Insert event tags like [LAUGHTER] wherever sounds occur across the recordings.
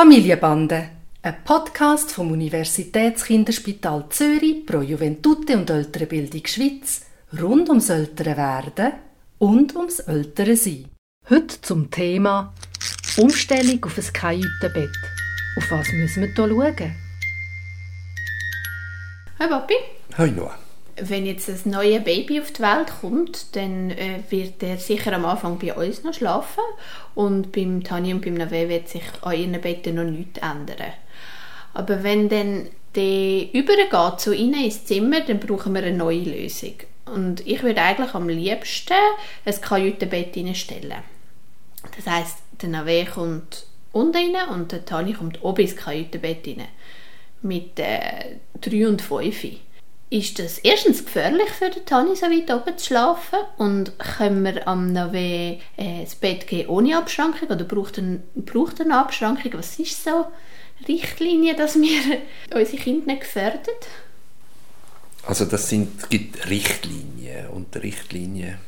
Familienbande, ein Podcast vom Universitätskinderspital Zürich pro Juventute und ältere Bildung Schweiz rund ums ältere Werden und ums ältere Sein. Heute zum Thema Umstellung auf ein Kajütenbett. Auf was müssen wir hier schauen? Hi Papi. Hi Noah. Wenn jetzt ein neues Baby auf die Welt kommt, dann äh, wird er sicher am Anfang bei uns noch schlafen und beim Tani und beim Nave wird sich an ihren Betten noch nichts ändern. Aber wenn dann der übergeht zu ihnen ins Zimmer, dann brauchen wir eine neue Lösung. Und ich würde eigentlich am liebsten ein Kajütenbett stellen. Das heißt, der Nave kommt unten rein und der Tani kommt oben ins Kajütenbett rein. Mit äh, 3 und 5 ist das erstens gefährlich für den Tani, so weit oben zu schlafen? Und können wir am Nave äh, ins Bett gehen ohne Abschrankung? Oder braucht er, braucht er eine Abschrankung? Was ist so Richtlinie, dass wir [LAUGHS] unsere Kinder nicht gefährden? Also das sind, gibt Richtlinien und Richtlinien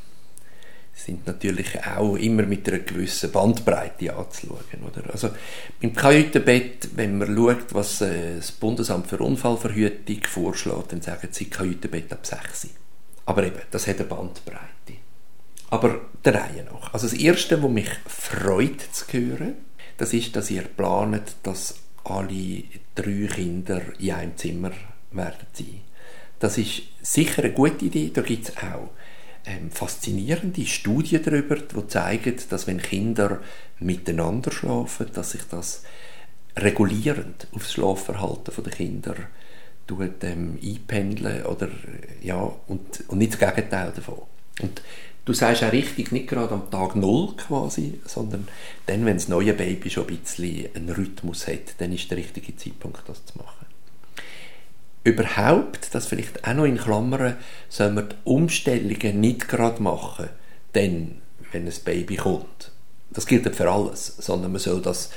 sind natürlich auch immer mit einer gewissen Bandbreite anzuschauen. Oder? Also beim Kajütenbett, wenn man schaut, was äh, das Bundesamt für Unfallverhütung vorschlägt, dann sagen sie Kajütenbett ab 6. Aber eben, das hat eine Bandbreite. Aber der Reihe nach. Also das Erste, was mich freut zu hören, das ist, dass ihr planet, dass alle drei Kinder in einem Zimmer werden sein. Das ist sicher eine gute Idee. Da gibt es auch ähm, faszinierende Studien darüber, die zeigen, dass wenn Kinder miteinander schlafen, dass sich das regulierend auf das Schlafverhalten der Kinder tut, ähm, einpendeln oder, ja, und, und nicht das Gegenteil davon. Und du sagst auch richtig, nicht gerade am Tag Null quasi, sondern dann, wenn das neue Baby schon ein bisschen einen Rhythmus hat, dann ist der richtige Zeitpunkt, das zu machen überhaupt, das vielleicht auch noch in Klammern, soll man die Umstellungen nicht gerade machen, denn wenn ein Baby kommt. Das gilt nicht für alles, sondern man soll das,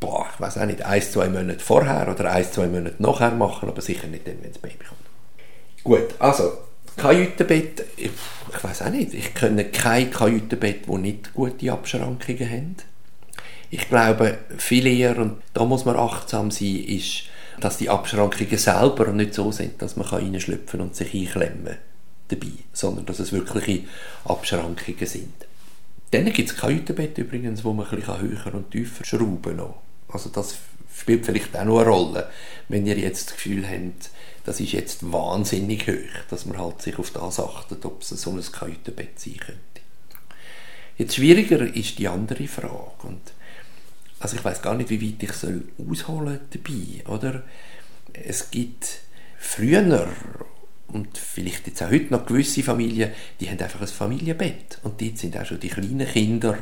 boah, ich weiß auch nicht, ein, zwei Monate vorher oder ein, zwei Monate nachher machen, aber sicher nicht dann, wenn das Baby kommt. Gut, also, Kajütenbett, ich, ich weiß auch nicht, ich kenne kein Kajütenbett, wo nicht gute Abschrankungen haben. Ich glaube, viel eher, und da muss man achtsam sein, ist, dass die Abschrankungen selber nicht so sind, dass man reinschlüpfen und sich einklemmen dabei, sondern dass es wirkliche Abschrankungen sind. Dann gibt es Kajütenbett übrigens, wo man ein höher und tiefer schrauben kann. Also das spielt vielleicht auch noch eine Rolle, wenn ihr jetzt das Gefühl habt, das ist jetzt wahnsinnig hoch, dass man halt sich auf das achtet, ob es so ein Kajütenbett sein könnte. Jetzt schwieriger ist die andere Frage und also ich weiß gar nicht, wie weit ich soll ausholen dabei, oder? Es gibt früher und vielleicht jetzt auch heute noch gewisse Familien, die haben einfach ein Familienbett und dort sind auch schon die kleinen Kinder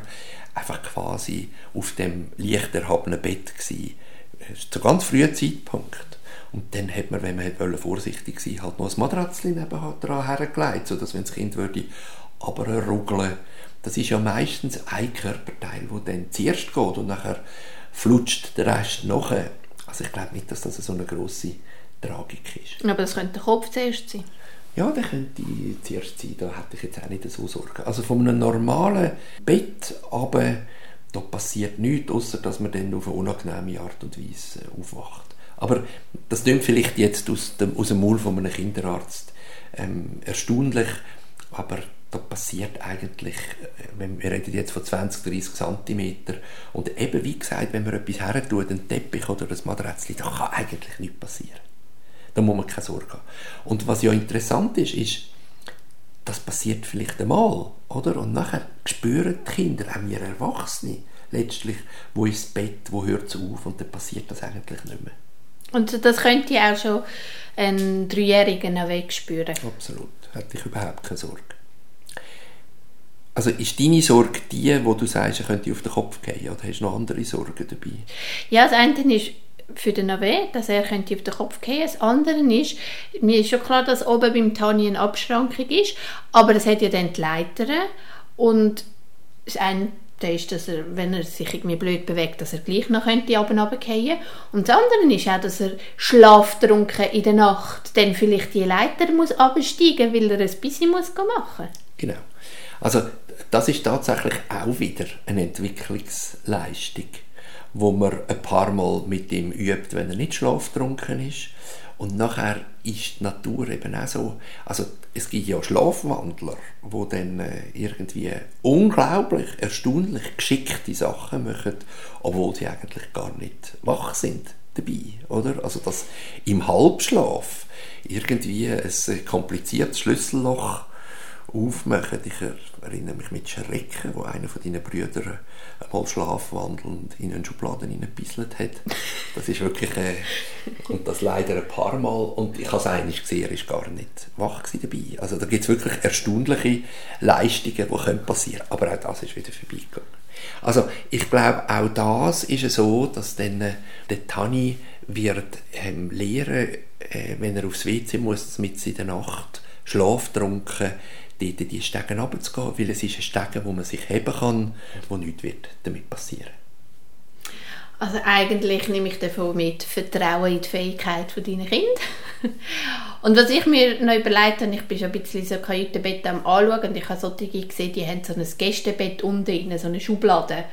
einfach quasi auf dem leicht erhabenen Bett gewesen. Zu ganz frühen Zeitpunkt. Und dann hat man, wenn man vorsichtig sein halt noch ein Matratzchen nebenan hergelegt, sodass wenn das Kind würde aber rugeln das ist ja meistens ein Körperteil, der dann zuerst geht und nachher flutscht der Rest nachher. Also ich glaube nicht, dass das so eine grosse Tragik ist. Aber das könnte der Kopf zuerst sein. Ja, der könnte zuerst sein. Da hätte ich jetzt auch nicht so Sorgen. Also von einem normalen Bett aber da passiert nichts, außer dass man dann auf eine unangenehme Art und Weise aufwacht. Aber das klingt vielleicht jetzt aus dem, aus dem Maul von einem Kinderarzt ähm, erstaunlich, aber da passiert eigentlich, äh, wir reden jetzt von 20, 30 cm und eben wie gesagt, wenn man etwas her tut, einen Teppich oder ein Matratz, da kann eigentlich nichts passieren. Da muss man keine Sorge haben. Und was ja interessant ist, ist, das passiert vielleicht einmal, oder? Und nachher spüren die Kinder, auch wir Erwachsene, letztlich, wo ist das Bett, wo hört es auf und dann passiert das eigentlich nicht mehr. Und das könnte auch schon ein Dreijähriger wegspüren? Absolut, hätte ich überhaupt keine Sorge. Also ist deine Sorge die, wo du sagst, er könnte auf den Kopf gehen, oder hast du noch andere Sorgen dabei? Ja, das eine ist für den Nave, dass er könnte auf den Kopf gehen. Das andere ist, mir ist schon klar, dass oben beim Tani eine Abschrankung ist, aber es hat ja dann die Leiter und das eine ist, dass er, wenn er sich irgendwie blöd bewegt, dass er gleich noch könnte runterfallen Und das andere ist auch, dass er schlaftrunken in der Nacht dann vielleicht die Leiter muss absteigen, weil er ein bisschen muss machen. Genau. Also das ist tatsächlich auch wieder eine Entwicklungsleistung, wo man ein paar Mal mit ihm übt, wenn er nicht schlaftrunken ist. Und nachher ist die Natur eben auch so, also es gibt ja Schlafwandler, wo dann äh, irgendwie unglaublich, erstaunlich geschickte Sachen machen, obwohl sie eigentlich gar nicht wach sind dabei, oder? Also dass im Halbschlaf irgendwie ein kompliziertes Schlüsselloch aufmachen. Ich erinnere mich mit Schrecken, wo einer von deinen Brüdern einmal schlafwandelnd in eine Schublade hineingebisselt hat. Das ist wirklich, äh, und das leider ein paar Mal, und ich habe es eigentlich gesehen, er ist gar nicht wach dabei. Also da gibt es wirklich erstaunliche Leistungen, die können passieren aber auch das ist wieder vorbeigegangen. Also ich glaube, auch das ist so, dass dann äh, der Tani wird ähm, lehren, äh, wenn er aufs WC muss, mit in der Nacht schlaftrunken, dort die Stegen runterzugehen, weil es ist ein Stegen, wo man sich heben kann, wo nichts wird damit passieren. Also eigentlich nehme ich davon mit Vertrauen in die Fähigkeit von deinen Kindern. und was ich mir noch überlegt habe, ich bin schon ein bisschen so Kajütenbett am anschauen und ich habe solche gesehen, die haben so ein Gästebett unten so eine Schublade,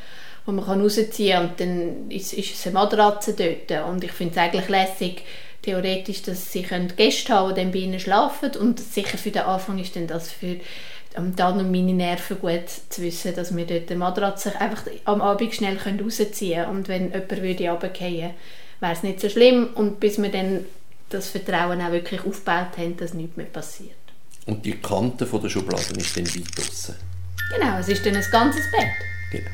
wo man rausziehen kann und dann ist, ist es eine Matratze dort. Und ich finde es eigentlich lässig, theoretisch, dass sie Gäste haben, die dann bei ihnen schlafen und sicher für den Anfang ist dann das für um dann um meine Nerven gut zu wissen, dass wir dort die Matratze einfach am Abend schnell rausziehen können und wenn jemand würde runterfallen, wäre es nicht so schlimm und bis wir dann das Vertrauen auch wirklich aufgebaut haben, dass nichts mehr passiert. Und die Kante von der Schublade ist dann weit draussen? Genau, es ist dann ein ganzes Bett. Genau.